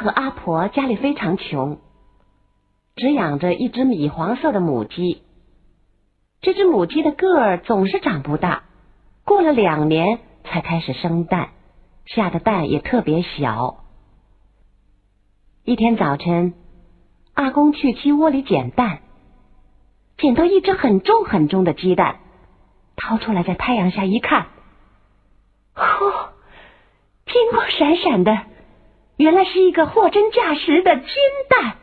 和阿婆家里非常穷。只养着一只米黄色的母鸡，这只母鸡的个儿总是长不大，过了两年才开始生蛋，下的蛋也特别小。一天早晨，阿公去鸡窝里捡蛋，捡到一只很重很重的鸡蛋，掏出来在太阳下一看，嚯，金光闪闪的，原来是一个货真价实的金蛋。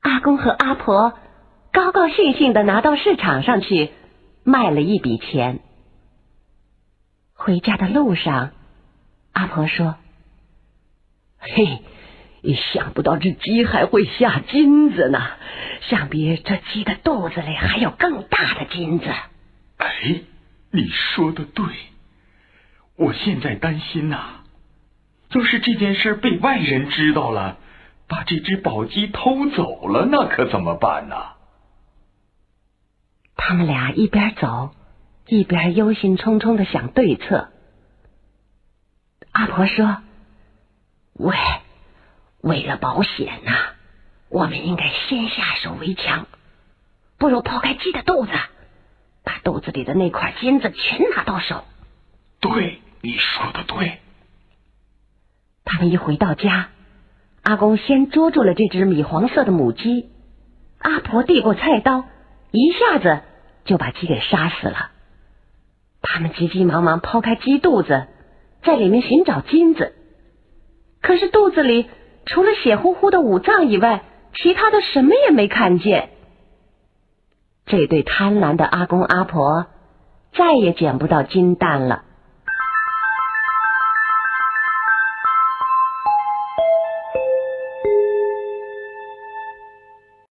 阿公和阿婆高高兴兴的拿到市场上去卖了一笔钱。回家的路上，阿婆说：“嘿，想不到这鸡还会下金子呢！想必这鸡的肚子里还有更大的金子。”哎，你说的对，我现在担心呐，要是这件事被外人知道了。把这只宝鸡偷走了，那可怎么办呢？他们俩一边走，一边忧心忡忡的想对策。阿婆说：“喂，为了保险呐，我们应该先下手为强。不如剖开鸡的肚子，把肚子里的那块金子全拿到手。”对，你说的对。他们一回到家。阿公先捉住了这只米黄色的母鸡，阿婆递过菜刀，一下子就把鸡给杀死了。他们急急忙忙抛开鸡肚子，在里面寻找金子，可是肚子里除了血乎乎的五脏以外，其他的什么也没看见。这对贪婪的阿公阿婆再也捡不到金蛋了。